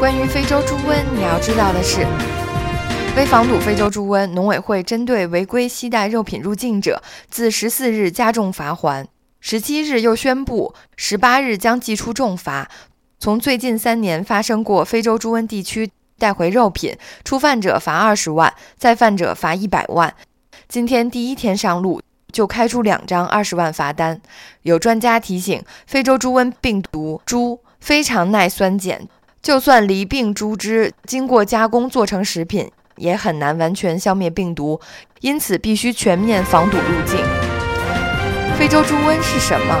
关于非洲猪瘟，你要知道的是，为防堵非洲猪瘟，农委会针对违规携带肉品入境者，自十四日加重罚还，十七日又宣布，十八日将祭出重罚。从最近三年发生过非洲猪瘟地区带回肉品，初犯者罚二十万，再犯者罚一百万。今天第一天上路就开出两张二十万罚单。有专家提醒，非洲猪瘟病毒猪非常耐酸碱。就算离病猪只经过加工做成食品，也很难完全消灭病毒，因此必须全面防堵入境。非洲猪瘟是什么？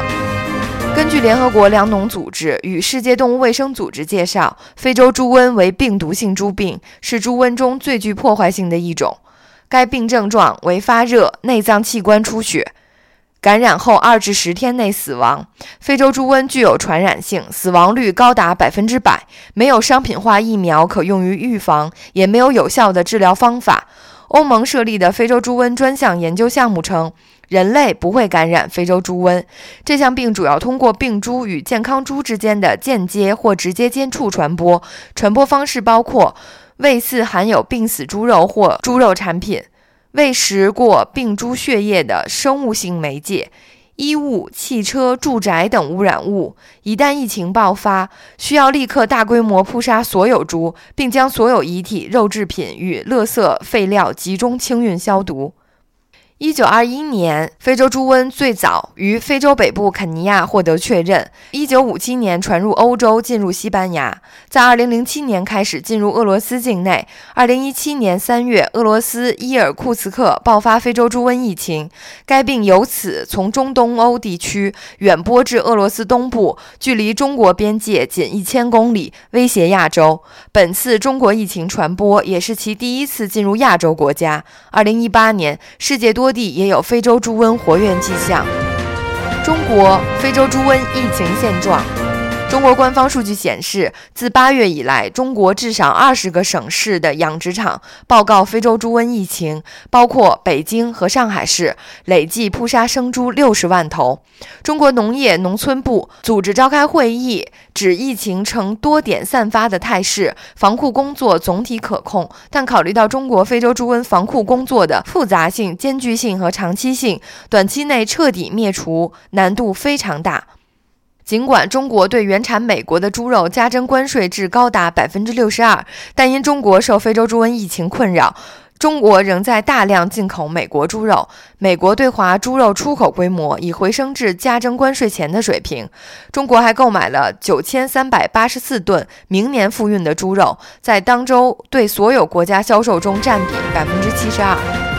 根据联合国粮农组织与世界动物卫生组织介绍，非洲猪瘟为病毒性猪病，是猪瘟中最具破坏性的一种。该病症状为发热、内脏器官出血。感染后二至十天内死亡。非洲猪瘟具有传染性，死亡率高达百分之百。没有商品化疫苗可用于预防，也没有有效的治疗方法。欧盟设立的非洲猪瘟专项研究项目称，人类不会感染非洲猪瘟。这项病主要通过病猪与健康猪之间的间接或直接接触传播，传播方式包括喂饲含有病死猪肉或猪肉产品。喂食过病猪血液的生物性媒介、衣物、汽车、住宅等污染物。一旦疫情爆发，需要立刻大规模扑杀所有猪，并将所有遗体、肉制品与垃圾废料集中清运消毒。一九二一年，非洲猪瘟最早于非洲北部肯尼亚获得确认。一九五七年传入欧洲，进入西班牙，在二零零七年开始进入俄罗斯境内。二零一七年三月，俄罗斯伊尔库茨克爆发非洲猪瘟疫情，该病由此从中东欧地区远播至俄罗斯东部，距离中国边界仅一千公里，威胁亚洲。本次中国疫情传播也是其第一次进入亚洲国家。二零一八年，世界多。地也有非洲猪瘟活跃迹象。中国非洲猪瘟疫情现状。中国官方数据显示，自八月以来，中国至少二十个省市的养殖场报告非洲猪瘟疫情，包括北京和上海市，累计扑杀生猪六十万头。中国农业农村部组织召开会议，指疫情呈多点散发的态势，防控工作总体可控，但考虑到中国非洲猪瘟防控工作的复杂性、艰巨性和长期性，短期内彻底灭除难度非常大。尽管中国对原产美国的猪肉加征关税至高达百分之六十二，但因中国受非洲猪瘟疫情困扰，中国仍在大量进口美国猪肉。美国对华猪肉出口规模已回升至加征关税前的水平。中国还购买了九千三百八十四吨明年复运的猪肉，在当周对所有国家销售中占比百分之七十二。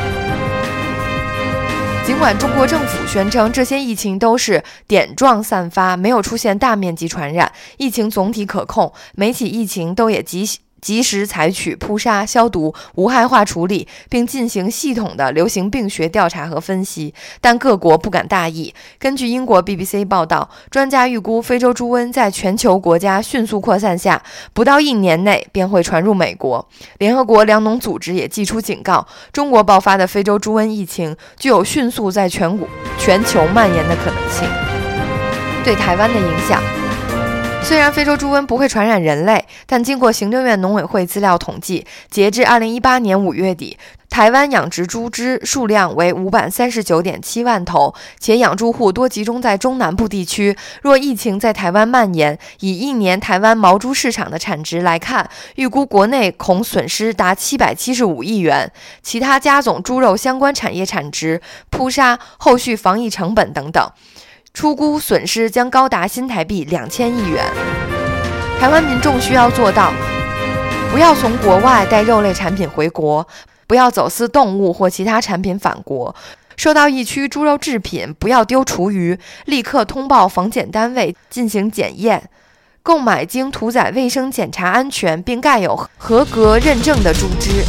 尽管中国政府宣称这些疫情都是点状散发，没有出现大面积传染，疫情总体可控，每起疫情都也及及时采取扑杀、消毒、无害化处理，并进行系统的流行病学调查和分析，但各国不敢大意。根据英国 BBC 报道，专家预估非洲猪瘟在全球国家迅速扩散下，不到一年内便会传入美国。联合国粮农组织也寄出警告，中国爆发的非洲猪瘟疫情具有迅速在全国全球蔓延的可能性。对台湾的影响。虽然非洲猪瘟不会传染人类，但经过行政院农委会资料统计，截至二零一八年五月底，台湾养殖猪只数量为五百三十九点七万头，且养猪户多集中在中南部地区。若疫情在台湾蔓延，以一年台湾毛猪市场的产值来看，预估国内恐损失达七百七十五亿元。其他加总猪肉相关产业产值、扑杀、后续防疫成本等等。出估损失将高达新台币两千亿元。台湾民众需要做到：不要从国外带肉类产品回国，不要走私动物或其他产品返国，收到疫区猪肉制品不要丢厨余，立刻通报防检单位进行检验，购买经屠宰卫生检查安全并盖有合格认证的猪只。